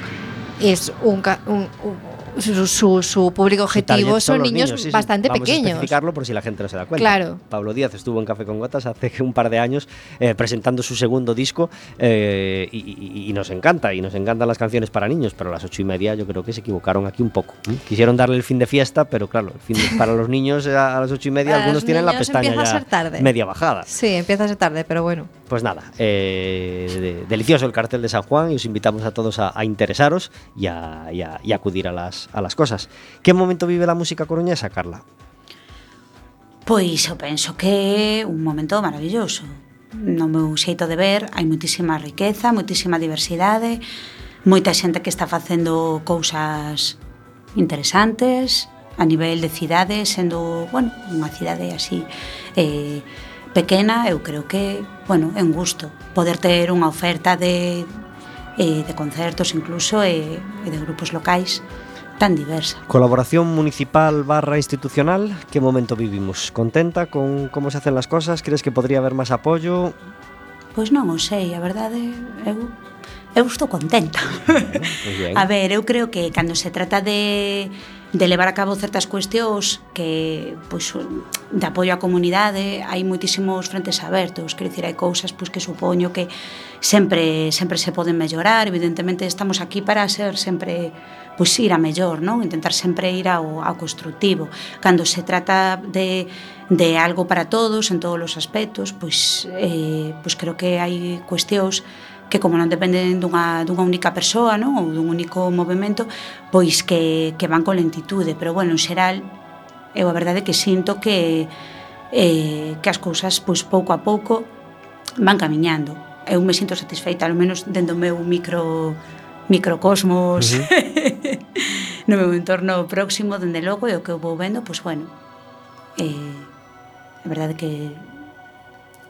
es un, un- un- su, su- su público objetivo son los niños, sí, sí. bastante Vamos a pequeños. especificarlo por si la gente no se da cuenta. Claro. Pablo Díaz estuvo en Café con Gotas hace un par de años eh, presentando su segundo disco eh, y, y- y nos encanta, y nos encantan las canciones para niños, pero a las ocho y media yo creo que se equivocaron aquí un poco. ¿eh? Quisieron darle el fin de fiesta, pero claro, el fin de- [laughs] para los niños a, a las ocho y media Para algunos tienen la niños pestaña a ya ser tarde. media bajada. Sí, empieza a ser tarde, pero bueno. Pues nada, eh, de- delicioso el cartel de San Juan y os invitamos a todos a, a interesaros y a, y a- y a acudir a las, a las cosas. Que momento vive la música coruñesa, Carla? Pois eu penso que é un momento maravilloso. No meu xeito de ver hai muitísima riqueza, muitísima diversidade, moita xente que está facendo cousas interesantes a nivel de cidade, sendo, bueno, unha cidade así eh, pequena, eu creo que, bueno, é un gusto poder ter unha oferta de, eh, de concertos incluso e eh, de grupos locais tan diversa. Colaboración municipal barra institucional, que momento vivimos? Contenta con como se hacen las cosas? Crees que podría haber máis apoio? Pois non o sei, a verdade, eu eu estou contenta. [laughs] A ver, eu creo que cando se trata de de levar a cabo certas cuestións que pois de apoio á comunidade hai moitísimos frentes abertos, quero dicir, hai cousas pois que supoño que sempre sempre se poden mellorar, evidentemente estamos aquí para ser sempre pois ir a mellor, non? Intentar sempre ir ao, ao constructivo. Cando se trata de, de algo para todos, en todos os aspectos, pois, eh, pois creo que hai cuestións que como non dependen dunha, dunha única persoa non? ou dun único movimento pois que, que van con lentitude pero bueno, en xeral eu a verdade que sinto que eh, que as cousas pois pouco a pouco van camiñando eu me sinto satisfeita, ao menos dentro do meu micro microcosmos uh [laughs] -huh. no meu entorno próximo, dende logo, e o que eu vou vendo, pois bueno, eh, a verdade que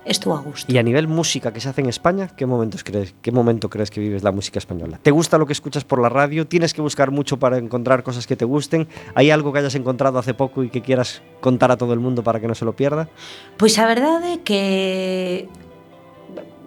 estou a gusto. Y a nivel música que se hace en España, ¿qué momentos crees, qué momento crees que vives la música española? ¿Te gusta lo que escuchas por la radio? ¿Tienes que buscar mucho para encontrar cosas que te gusten? ¿Hay algo que hayas encontrado hace poco y que quieras contar a todo el mundo para que no se lo pierda? Pois a verdade é que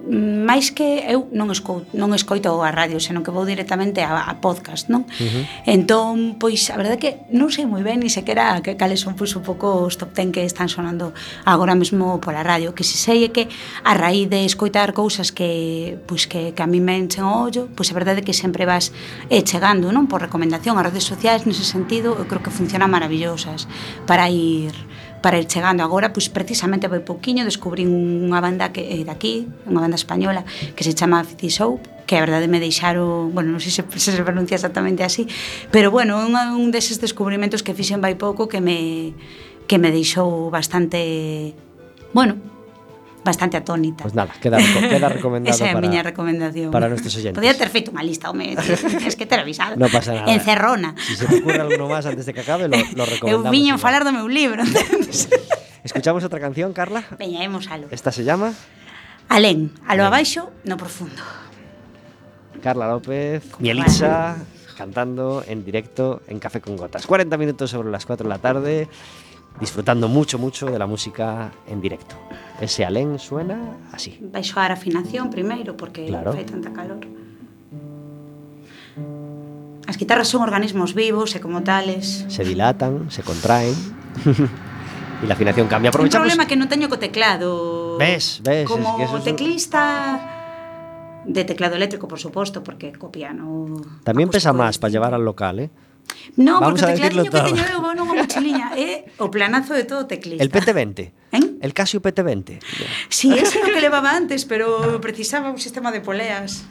máis que eu non escoito, non escoito a radio, senón que vou directamente a, a podcast, non? Uh -huh. Entón, pois, a verdade que non sei moi ben ni sequera que cales son pois un pouco os top 10 que están sonando agora mesmo pola radio, que se sei é que a raíz de escoitar cousas que pois que, que a mí me enchen o ollo, pois a verdade que sempre vas eh, chegando, non? Por recomendación, as redes sociais nese sentido, eu creo que funcionan maravillosas para ir para ir chegando. Agora, pois precisamente vai pouquiño descubrín unha banda que é daqui, unha banda española que se chama Fifty Soap, que a verdade me deixaron, bueno, non sei se, se se pronuncia exactamente así, pero bueno, un, un deses descubrimentos que fixen vai pouco que me que me deixou bastante, bueno, bastante atónita. Pois pues nada, queda, queda recomendado Esa é a para, miña recomendación. Para nuestros oyentes. Podía ter feito unha lista, home, [laughs] es que ter avisado. No pasa nada. Encerrona. Si se te ocurre alguno más antes de que acabe, lo, lo [laughs] recomendamos. Eu viño falar do meu libro. Escuchamos outra canción, Carla? Veña, hemos alo. Esta se llama? Alén, a lo abaixo, no profundo. Carla López, Mielitza, cantando en directo en Café con Gotas. 40 minutos sobre las 4 de la tarde disfrutando mucho, mucho de la música en directo. Ese alén suena así. Vai soar a afinación primeiro, porque claro. fai tanta calor. As guitarras son organismos vivos e como tales... Se dilatan, se contraen... [laughs] e la afinación cambia. Aprovechamos... Un problema que non teño co teclado. Ves, ves. Como es que teclista... Un de teclado eléctrico, por suposto porque co piano... Tamén pesa máis para llevar al local, eh? No, vamos porque o tecladiño que teño eu vou nunha mochiliña É o planazo de todo teclista. El PT20 ¿Eh? El Casio PT20 Si, sí, ese é o que levaba antes Pero precisaba un sistema de poleas.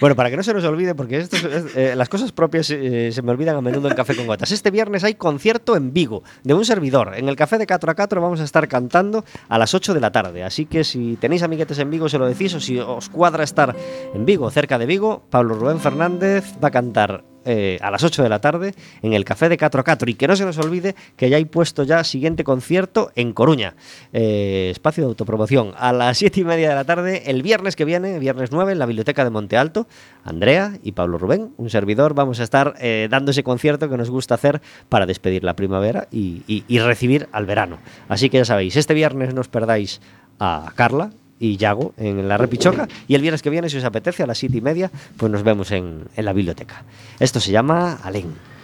Bueno, para que no se nos olvide, porque eh, las cosas propias eh, se me olvidan a menudo en Café con Gotas. Este viernes hay concierto en Vigo, de un servidor. En el Café de 4 a 4 vamos a estar cantando a las 8 de la tarde. Así que si tenéis amiguetes en Vigo, se lo decís, o si os cuadra estar en Vigo, cerca de Vigo, Pablo Rubén Fernández va a cantar eh, a las 8 de la tarde en el Café de 4 a 4. Y que no se nos olvide que ya hay puesto ya siguiente concierto en Coruña. Eh, espacio de autopromoción. A las 7 y media de la tarde, el viernes que viene, viernes 9, en la Biblioteca de Monte Alto. Andrea y Pablo Rubén, un servidor, vamos a estar eh, dando ese concierto que nos gusta hacer para despedir la primavera y, y- y recibir al verano. Así que ya sabéis, este viernes no os perdáis a Carla y Yago en la Repichoca y el viernes que viene, si os apetece, a las 7 y media, pues nos vemos en, en la biblioteca. Esto se llama Alén.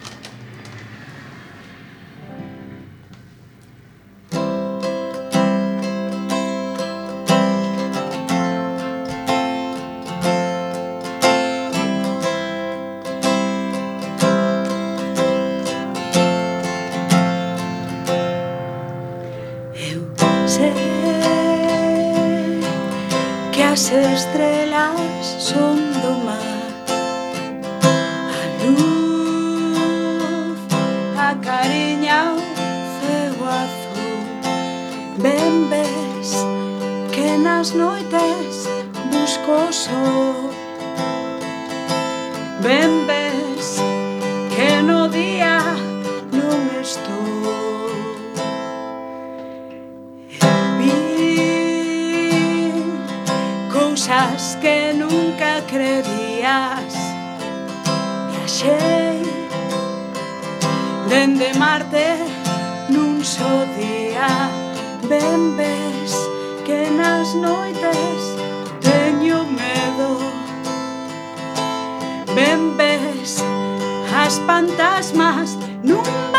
día Ben ves que nas noites teño medo Ben ves as fantasmas nunca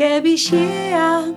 que vigia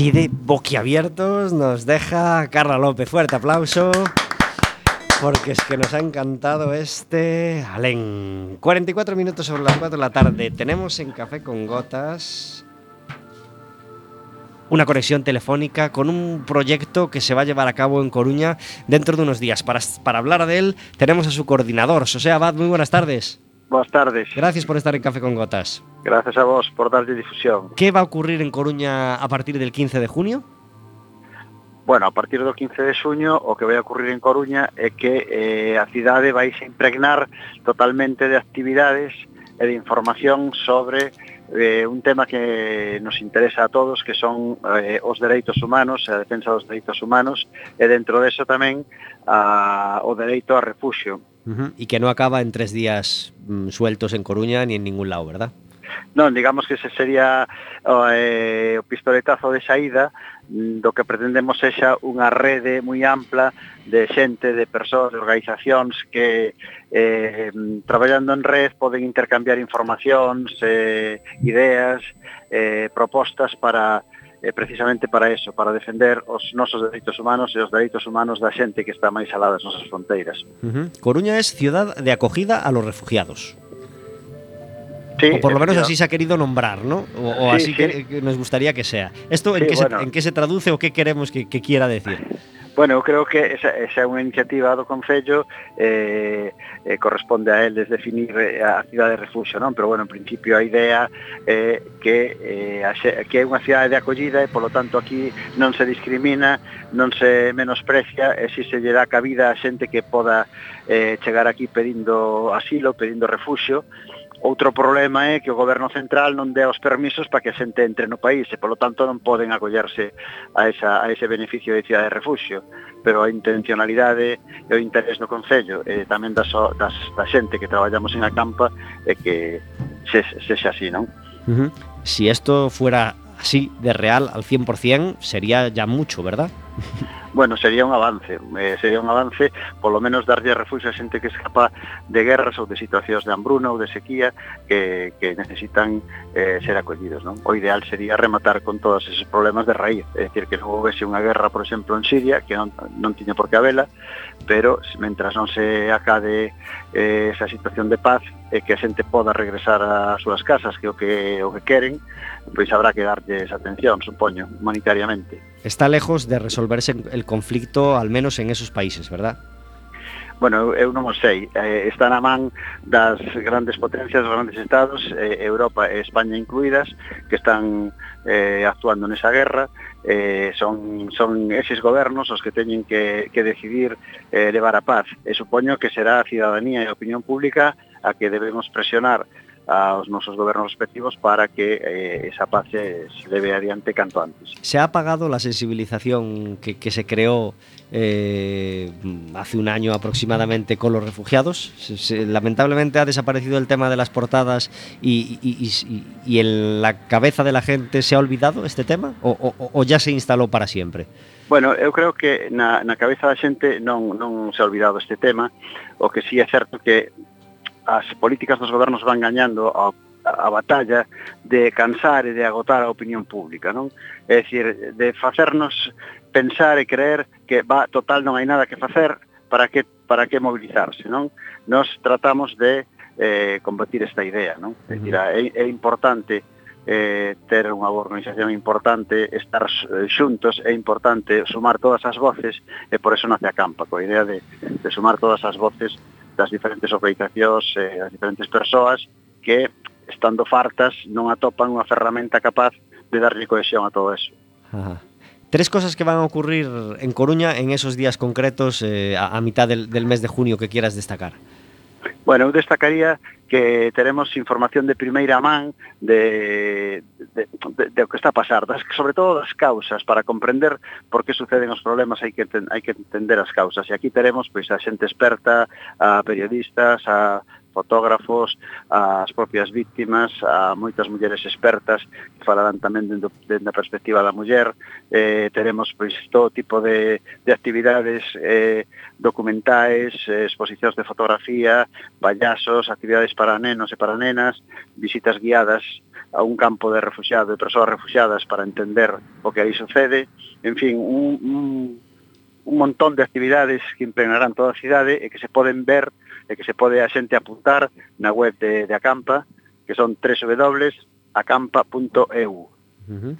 Así de boquiabiertos nos deja Carla López. Fuerte aplauso. Porque es que nos ha encantado este Alén. 44 minutos sobre las 4 de la tarde. Tenemos en Café con Gotas una conexión telefónica con un proyecto que se va a llevar a cabo en Coruña dentro de unos días. Para, para hablar de él tenemos a su coordinador, José Abad. Muy buenas tardes. Boas tardes. Gracias por estar en Café con Gotas. Gracias a vos por darlle difusión. ¿Qué va a ocurrir en Coruña a partir del 15 de junio? Bueno, a partir do 15 de xuño o que vai ocurrir en Coruña é que eh, a cidade vai se impregnar totalmente de actividades e de información sobre eh, un tema que nos interesa a todos, que son eh, os dereitos humanos, a defensa dos dereitos humanos, e dentro deso tamén a, o dereito a refuxio Uh -huh. Y que no acaba en tres días mm, sueltos en Coruña ni en ningún lado, ¿verdad? Non, digamos que ese sería eh, o pistoletazo de saída mm, do que pretendemos sexa unha rede moi ampla de xente, de persoas, de organizacións que eh, traballando en red poden intercambiar informacións, eh, ideas, eh, propostas para eh, precisamente para eso, para defender os nosos dereitos humanos e os dereitos humanos da xente que está máis alá das nosas fronteiras. Uh -huh. Coruña é ciudad de acogida a los refugiados. Sí, o por lo menos así se ha querido nombrar, ¿no? O, o sí, así sí. Que, que nos gustaría que sea. ¿Esto en, sí, qué bueno. se, en qué se traduce o qué queremos que, que quiera decir? Bueno, eu creo que esa, esa é unha iniciativa do Concello eh, eh, corresponde a eles definir eh, a cidade de refuxo, non? Pero, bueno, en principio a idea é eh, que, eh, a, que é unha cidade de acollida e, polo tanto, aquí non se discrimina, non se menosprecia e si se lle dá cabida a xente que poda eh, chegar aquí pedindo asilo, pedindo refuxo Outro problema é que o goberno central non dea os permisos para que a xente entre no país e, polo tanto, non poden acollerse a, esa, a ese beneficio de cidade de refugio. Pero a intencionalidade e o interés do Concello e tamén das, das, da xente que traballamos en a campa é que se, sexa así, non? Uh -huh. Si esto fuera así de real al 100%, sería ya mucho, ¿verdad? [laughs] bueno, sería un avance, eh, sería un avance polo menos darlle refugio a xente que escapa de guerras ou de situacións de hambruna ou de sequía que, que necesitan eh, ser acollidos, non? O ideal sería rematar con todos esos problemas de raíz, é dicir, que non houvese unha guerra, por exemplo, en Siria, que non, non tiña por que habela, pero mentras non se acade eh, esa situación de paz e que a xente poda regresar ás súas casas, que o que o que queren, pois habrá que darlle esa atención, supoño, humanitariamente está lejos de resolverse el conflicto, al menos en esos países, ¿verdad? bueno, eu non o sei, eh, está na man das grandes potencias, dos grandes estados, eh, Europa e España incluídas, que están eh, actuando nesa guerra, eh, son, son eses gobernos os que teñen que, que decidir eh, levar a paz, e supoño que será a cidadanía e a opinión pública a que debemos presionar aos nosos gobernos respectivos para que eh, esa paz se, se leve adiante canto antes. ¿Se ha apagado la sensibilización que, que se creó eh, hace un año aproximadamente con los refugiados? Se, se, lamentablemente ha desaparecido el tema de las portadas y, y, y, y, en la cabeza de la gente se ha olvidado este tema o, o, o ya se instaló para siempre. Bueno, eu creo que na, na cabeza da xente non, non se ha olvidado este tema, o que sí é certo que as políticas dos gobernos van gañando a, a batalla de cansar e de agotar a opinión pública, non? É dicir, de facernos pensar e creer que va, total non hai nada que facer, para que para que mobilizarse, non? Nos tratamos de eh, combatir esta idea, non? É, dicir, é, é importante eh, ter unha organización importante, estar eh, xuntos, é importante sumar todas as voces e por eso nace a Campa, coa idea de, de sumar todas as voces das diferentes organizacións eh, das diferentes persoas que, estando fartas, non atopan unha ferramenta capaz de darlle cohesión a todo eso. Ajá. Tres cosas que van a ocurrir en Coruña en esos días concretos eh, a, a mitad del, del mes de junio que quieras destacar. Bueno, eu destacaría que teremos información de primeira man de, de, de, de o que está a pasar, das, sobre todo das causas, para comprender por que suceden os problemas hai que, ten, hai que entender as causas. E aquí teremos pois, a xente experta, a periodistas, a, fotógrafos, as propias víctimas, a moitas mulleres expertas que falarán tamén dentro, dentro da perspectiva da muller. Eh, teremos pois, todo tipo de, de actividades eh, documentais, eh, exposicións de fotografía, payasos, actividades para nenos e para nenas, visitas guiadas a un campo de refugiados, de persoas refugiadas para entender o que aí sucede. En fin, un, un, un montón de actividades que impregnarán toda a cidade e que se poden ver e que se pode a xente apuntar na web de, de Acampa, que son www.acampa.eu. Uh -huh.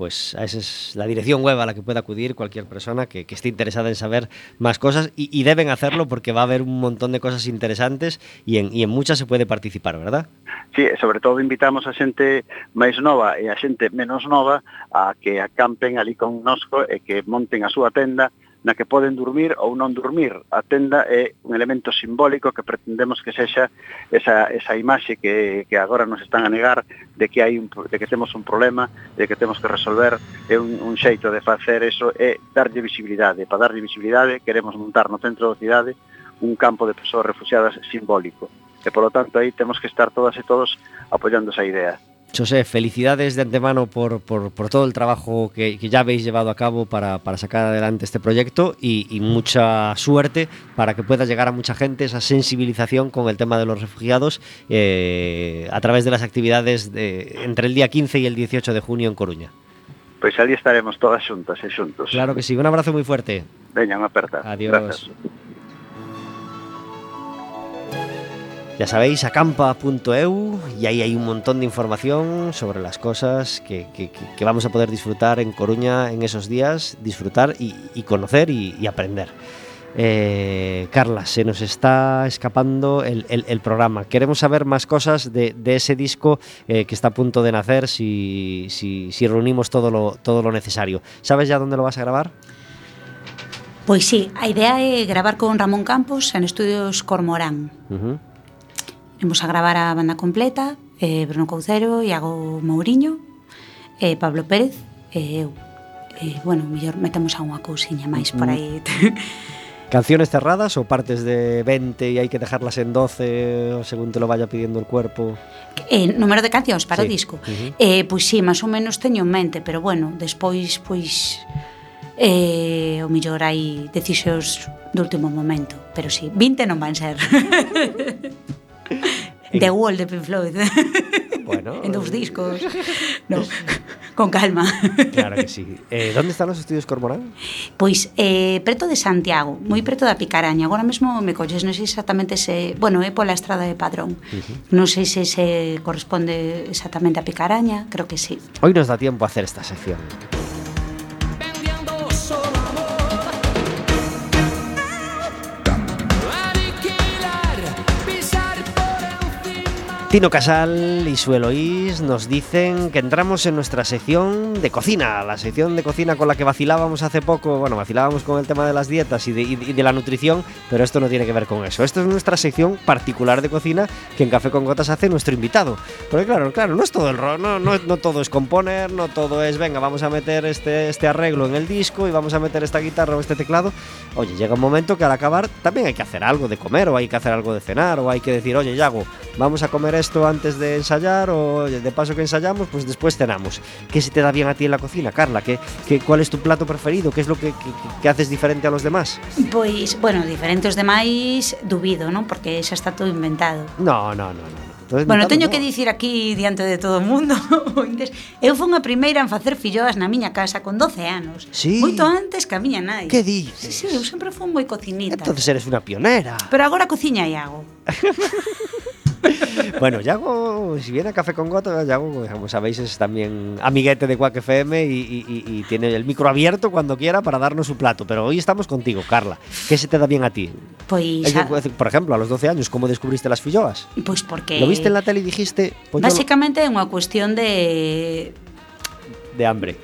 Pues esa es la dirección web a la que puede acudir cualquier persona que, que esté interesada en saber más cosas y, y, deben hacerlo porque va a haber un montón de cosas interesantes y en, y en muchas se puede participar, ¿verdad? Sí, sobre todo invitamos a xente máis nova e a xente menos nova a que acampen ali con nosco e que monten a súa tenda na que poden dormir ou non dormir. A tenda é un elemento simbólico que pretendemos que sexa esa, esa imaxe que, que agora nos están a negar de que, hai un, de que temos un problema, de que temos que resolver, é un, un xeito de facer eso, é darlle visibilidade. Para darlle visibilidade queremos montar no centro da cidade un campo de persoas refugiadas simbólico. E, polo tanto, aí temos que estar todas e todos apoiando esa idea. José, felicidades de antemano por, por, por todo el trabajo que, que, ya habéis llevado a cabo para, para sacar adelante este proyecto y, y, mucha suerte para que pueda llegar a mucha gente esa sensibilización con el tema de los refugiados eh, a través de las actividades de, entre el día 15 y el 18 de junio en Coruña. Pois ali estaremos todas xuntas e xuntos. Claro que sí, un abrazo moi fuerte. Veña, unha aperta. Adiós. Gracias. Ya sabéis, acampa.eu y ahí hay un montón de información sobre las cosas que, que, que vamos a poder disfrutar en Coruña en esos días, disfrutar y, y conocer y, y aprender. Eh, Carla, se nos está escapando el, el, el programa. Queremos saber más cosas de, de ese disco eh, que está a punto de nacer si, si, si reunimos todo lo, todo lo necesario. ¿Sabes ya dónde lo vas a grabar? Pois sí, a idea é gravar con Ramón Campos en Estudios Cormorán. Uh -huh. Imos a gravar a banda completa, eh, Bruno Coucero, Iago Mouriño, eh, Pablo Pérez e eh, eu. Eh, bueno, mellor metemos a unha cousiña máis por mm. aí. [laughs] Canciones cerradas ou partes de 20 e hai que dejarlas en 12 según te lo vaya pidiendo el cuerpo? Eh, número de cancións para sí. o disco? Uh -huh. eh, pois sí, máis ou menos teño en mente, pero bueno, despois, pois... Eh, o mellor hai decisións do último momento, pero sí, 20 non van ser. [laughs] The Wall de Pink Floyd. Bueno, [laughs] en dos eh, discos. [laughs] No, con calma. Claro que sí. Eh, ¿Dónde están os estudios Cormorán? Pois eh, preto de Santiago, moi preto da Picaraña. Agora mesmo me colles, non sei exactamente se... Bueno, é pola estrada de Padrón. Uh -huh. Non sei se se corresponde exactamente a Picaraña, creo que sí. Hoy nos dá tiempo a hacer esta sección. Tino Casal y su Eloís nos dicen que entramos en nuestra sección de cocina, la sección de cocina con la que vacilábamos hace poco, bueno, vacilábamos con el tema de las dietas y de, la nutrición, pero esto no tiene que ver con eso. Esto es nuestra sección particular de cocina que en Café con Gotas hace nuestro invitado. Porque claro, claro, no es todo el rol, no, no, no todo es componer, no todo es, venga, vamos a meter este, este arreglo en el disco y vamos a meter esta guitarra o este teclado. Oye, llega un momento que al acabar también hay que hacer algo de comer o hay que hacer algo de cenar o hay que decir, oye, Yago, vamos a comer esto antes de ensayar o de paso que ensayamos, pues después cenamos. ¿Qué se te da bien a ti en la cocina, Carla? ¿Qué, qué cuál es tu plato preferido? ¿Qué es lo que, que, que haces diferente a los demás? Pois, pues, bueno, diferente aos demais, dubido, non? Porque xa está todo inventado. No, no, no, no. Entonces, bueno, teño no. que dicir aquí diante de todo o mundo [laughs] Eu fui a primeira en facer filloas na miña casa con 12 anos sí. Moito antes que a miña nai Que dices? Sí, sí, eu sempre fui moi cocinita Entonces eres unha pionera Pero agora cociña e hago [laughs] bueno, Yago, si viene a Café con Goto, Yago, como sabéis, es también amiguete de Quack FM y, y, y, tiene el micro abierto cuando quiera para darnos su plato. Pero hoy estamos contigo, Carla. ¿Qué se te da bien a ti? Pues, por ejemplo, a los 12 años, ¿cómo descubriste las filloas? Pues porque... ¿Lo viste en la tele y dijiste...? Pues Básicamente es una cuestión de... De hambre.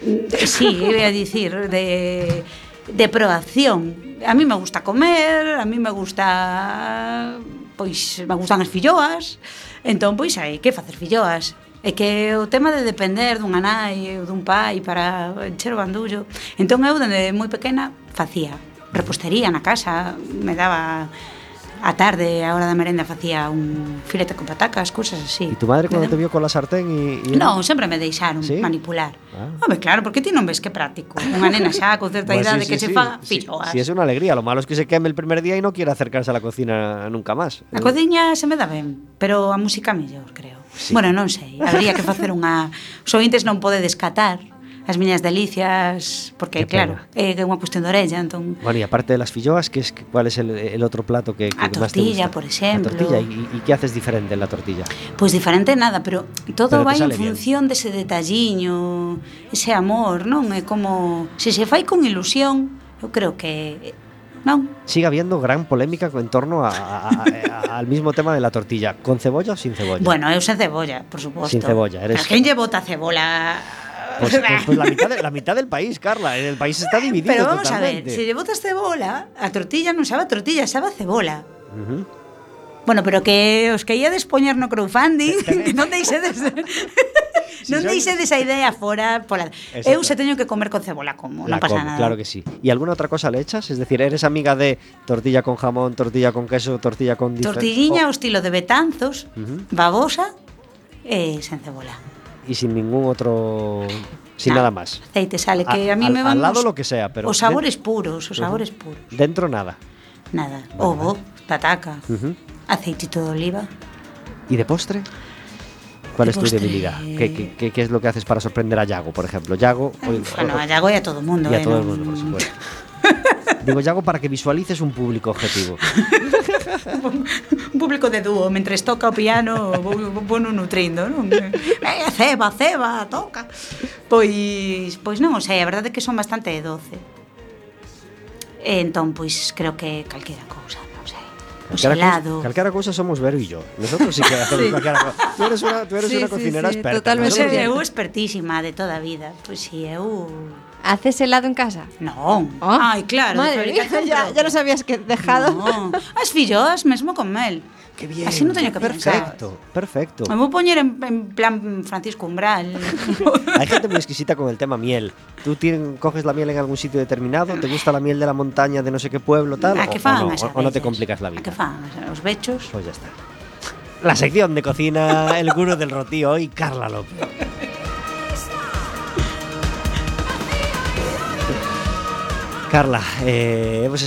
Sí, voy a decir, de, de proacción. A mí me gusta comer, a mí me gusta pois me gustan as filloas, Entón, pois, hai que facer filloas. É que o tema de depender dunha nai ou dun pai para encher o bandullo. Entón, eu, dende moi pequena, facía repostería na casa, me daba a tarde, a hora da merenda, facía un filete con patacas, cousas así. E tu madre cando te vio con la sartén e... e... Non, sempre me deixaron ¿Sí? manipular. Ah. Home, claro, porque ti non ves que práctico. Unha nena xa con certa idade sí, sí, que sí, se sí. faga filloas. Si sí, sí, es unha alegría, lo malo es que se queme el primer día e non quiera acercarse a la cocina nunca máis. A cociña se me dá ben, pero a música mellor, creo. Sí. Bueno, non sei, habría que facer unha... Os ointes non podedes catar, as miñas delicias, porque que claro, é eh, unha cuestión de orella, entón. Bueno, e aparte de las filloas, que es cuál es el, el otro plato que, que a tortilla, te gusta? por exemplo. A tortilla, e, e que haces diferente en la tortilla? Pois pues diferente nada, pero todo pero vai en función bien. dese detalliño, ese amor, non? É como se se fai con ilusión, eu creo que non? Sigue habiendo gran polémica en torno a, a, a, al mismo tema de la tortilla. ¿Con cebolla ou sin cebolla? Bueno, eu sen cebolla, por suposto. Sin cebolla. Eres... A quen lle bota cebola Pues, pues, pues la, mitad de, la, mitad del país, Carla. Eh, el país está dividido. Pero vamos totalmente. a ver, si le botas cebola, a tortilla non sabe a tortilla, sabe a cebola. Uh -huh. Bueno, pero que os quería despoñar no crowdfunding, [laughs] que non deixedes [laughs] si non deixedes esa idea fora pola. Eu se teño que comer con cebola como, La non pasa como, nada. Claro que sí. E alguna outra cosa le echas? Es decir, eres amiga de tortilla con jamón, tortilla con queso, tortilla con Tortilliña oh. o estilo de Betanzos, uh -huh. babosa e eh, sen cebola. Y sin ningún otro. sin No. nada más. Aceite sale, que a, mí al, me al van lado os- lo que sea, pero. os sabores puros, os sabores puros. Dentro nada. Nada, ovo, pataca, Ujú. aceitito de oliva. ¿Y de postre? ¿Cuál De es tu postre- debilidad? ¿Qué, qué, qué- qué es lo que haces para sorprender a Yago, por ejemplo? Yago. hoy- Bueno, a Yago y a todo el mundo. y a eh, todo el mundo, por supuesto. [laughs] Digo, Iago, para que visualices un público objetivo. un público de dúo, mentre toca o piano, vou, vou nutrindo, non? Eh, ceba, ceba, toca. Pois, pois non, o sei, a verdade é que son bastante doce. E entón, pois, creo que calquera cousa, non sei. O. Calquera cousa somos Vero e yo. Nosotros sí que [laughs] hacemos sí. calquera cousa. Tú eres una, tú eres sí, una sí, cocinera sí, experta. Totalmente. Eu expertísima de toda a vida. Pois pues, si sí, eu ¿Haces helado en casa? Non. Oh, Ai, claro, Madre mía, ya, ya nos habías que dejado. No. As filloas mesmo con mel. Qué bien. Así non teño que pensar. Perfecto, perfecto. Me vou poñer en, en plan Francisco Umbral. [laughs] Hay gente muy exquisita con el tema miel. ¿Tú tien- coges la miel en algún sitio determinado? ¿Te gusta la miel de la montaña de no sé qué pueblo tal? A o, que o fan no, o- o no te complicas la A que vida? fan os bechos. Pues ya está. La sección de cocina, el gurú del rotío hoy, Carla López. Carla, eh,